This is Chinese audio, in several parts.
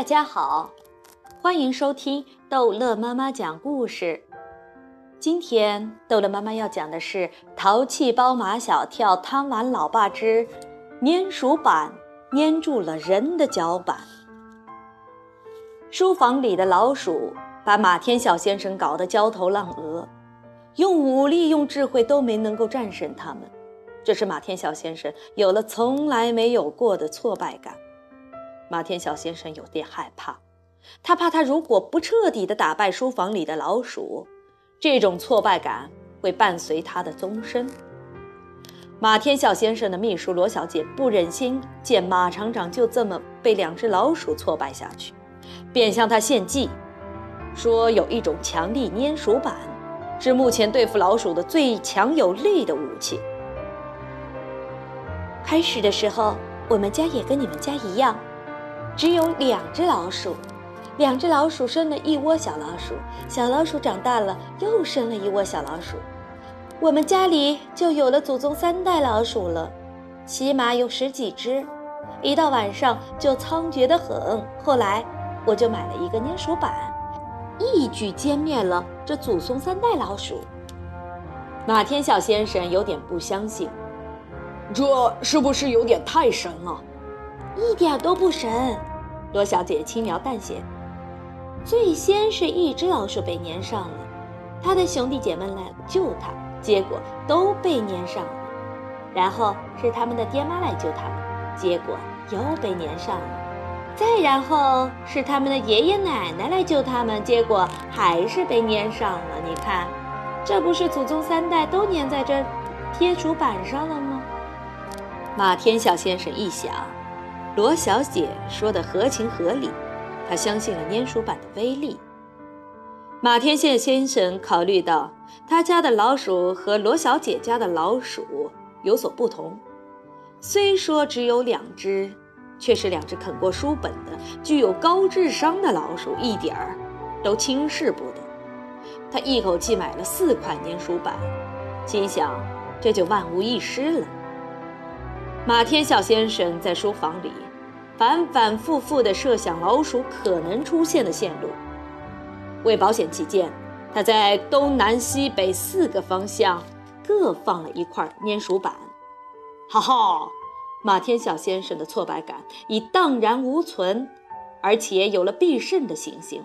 大家好，欢迎收听逗乐妈妈讲故事。今天逗乐妈妈要讲的是《淘气包马小跳贪玩老爸之粘鼠板粘住了人的脚板》。书房里的老鼠把马天笑先生搞得焦头烂额，用武力、用智慧都没能够战胜他们，这是马天笑先生有了从来没有过的挫败感。马天笑先生有点害怕，他怕他如果不彻底的打败书房里的老鼠，这种挫败感会伴随他的终身。马天笑先生的秘书罗小姐不忍心见马厂长就这么被两只老鼠挫败下去，便向他献计，说有一种强力粘鼠板，是目前对付老鼠的最强有力的武器。开始的时候，我们家也跟你们家一样。只有两只老鼠，两只老鼠生了一窝小老鼠，小老鼠长大了又生了一窝小老鼠，我们家里就有了祖宗三代老鼠了，起码有十几只，一到晚上就猖獗得很。后来我就买了一个粘鼠板，一举歼灭了这祖宗三代老鼠。马天笑先生有点不相信，这是不是有点太神了？一点都不神，罗小姐轻描淡写。最先是一只老鼠被粘上了，她的兄弟姐妹来救她，结果都被粘上了。然后是他们的爹妈来救他们，结果又被粘上了。再然后是他们的爷爷奶奶来救他们，结果还是被粘上了。你看，这不是祖宗三代都粘在这贴鼠板上了吗？马天笑先生一想。罗小姐说的合情合理，她相信了粘鼠板的威力。马天线先生考虑到他家的老鼠和罗小姐家的老鼠有所不同，虽说只有两只，却是两只啃过书本的、具有高智商的老鼠，一点儿都轻视不得。他一口气买了四块粘鼠板，心想这就万无一失了。马天笑先生在书房里反反复复地设想老鼠可能出现的线路。为保险起见，他在东南西北四个方向各放了一块粘鼠板。哈哈，马天笑先生的挫败感已荡然无存，而且有了必胜的信心。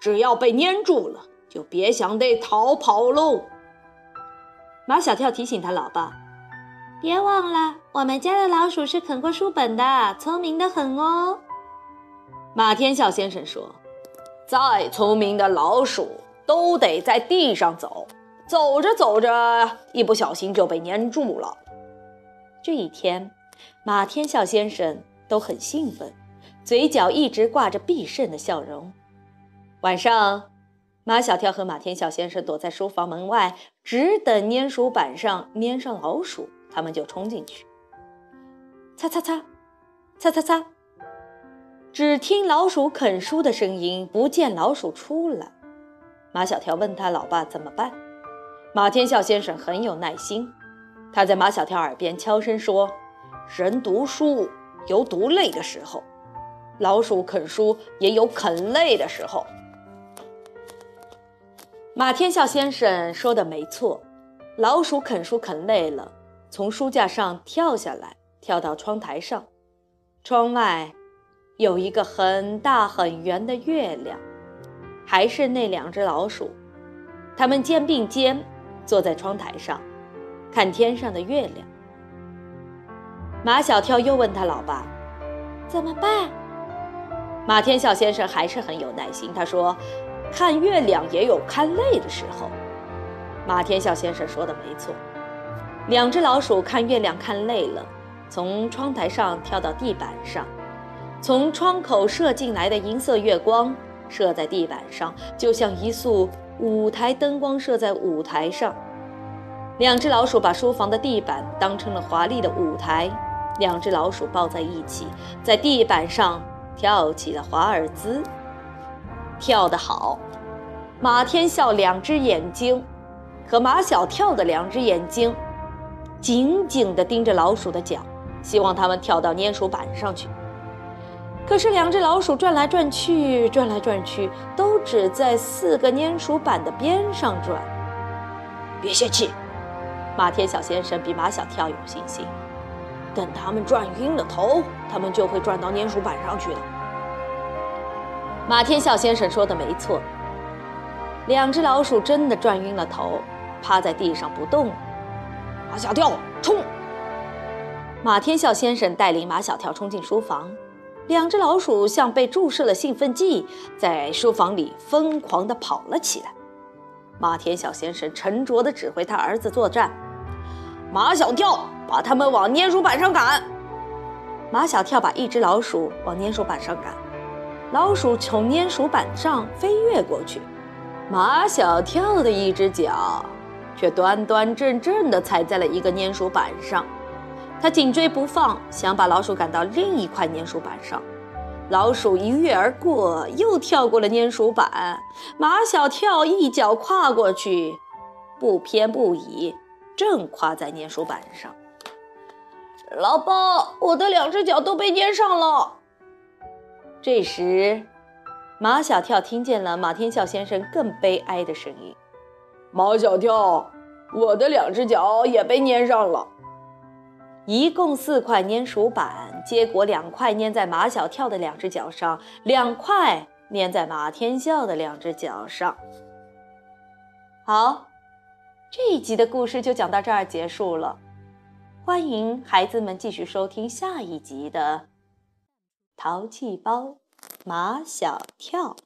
只要被粘住了，就别想得逃跑喽。马小跳提醒他老爸。别忘了，我们家的老鼠是啃过书本的，聪明的很哦。马天笑先生说：“再聪明的老鼠都得在地上走，走着走着，一不小心就被粘住了。”这一天，马天笑先生都很兴奋，嘴角一直挂着必胜的笑容。晚上，马小跳和马天笑先生躲在书房门外，只等粘鼠板上粘上老鼠。他们就冲进去，擦擦擦，擦擦擦。只听老鼠啃书的声音，不见老鼠出来。马小跳问他老爸怎么办，马天笑先生很有耐心，他在马小跳耳边悄声说：“人读书有读累的时候，老鼠啃书也有啃累的时候。”马天笑先生说的没错，老鼠啃书啃累了。从书架上跳下来，跳到窗台上。窗外有一个很大很圆的月亮，还是那两只老鼠。它们肩并肩坐在窗台上，看天上的月亮。马小跳又问他老爸：“怎么办？”马天笑先生还是很有耐心，他说：“看月亮也有看累的时候。”马天笑先生说的没错。两只老鼠看月亮看累了，从窗台上跳到地板上，从窗口射进来的银色月光射在地板上，就像一束舞台灯光射在舞台上。两只老鼠把书房的地板当成了华丽的舞台，两只老鼠抱在一起，在地板上跳起了华尔兹。跳得好，马天笑两只眼睛和马小跳的两只眼睛。紧紧地盯着老鼠的脚，希望它们跳到粘鼠板上去。可是两只老鼠转来转去，转来转去，都只在四个粘鼠板的边上转。别泄气，马天小先生比马小跳有信心。等他们转晕了头，他们就会转到粘鼠板上去的。马天笑先生说的没错，两只老鼠真的转晕了头，趴在地上不动。马小跳，冲！马天笑先生带领马小跳冲进书房，两只老鼠像被注射了兴奋剂，在书房里疯狂地跑了起来。马天笑先生沉着地指挥他儿子作战。马小跳把他们往粘鼠板上赶。马小跳把一只老鼠往粘鼠板上赶，老鼠从粘鼠板上飞跃过去，马小跳的一只脚却端端正正地踩在了一个粘鼠板上。他紧追不放，想把老鼠赶到另一块粘鼠板上。老鼠一跃而过，又跳过了粘鼠板。马小跳一脚跨过去，不偏不倚。正跨在粘鼠板上，老爸，我的两只脚都被粘上了。这时，马小跳听见了马天笑先生更悲哀的声音：“马小跳，我的两只脚也被粘上了。一共四块粘鼠板，结果两块粘在马小跳的两只脚上，两块粘在马天笑的两只脚上。”好。这一集的故事就讲到这儿结束了，欢迎孩子们继续收听下一集的《淘气包马小跳》。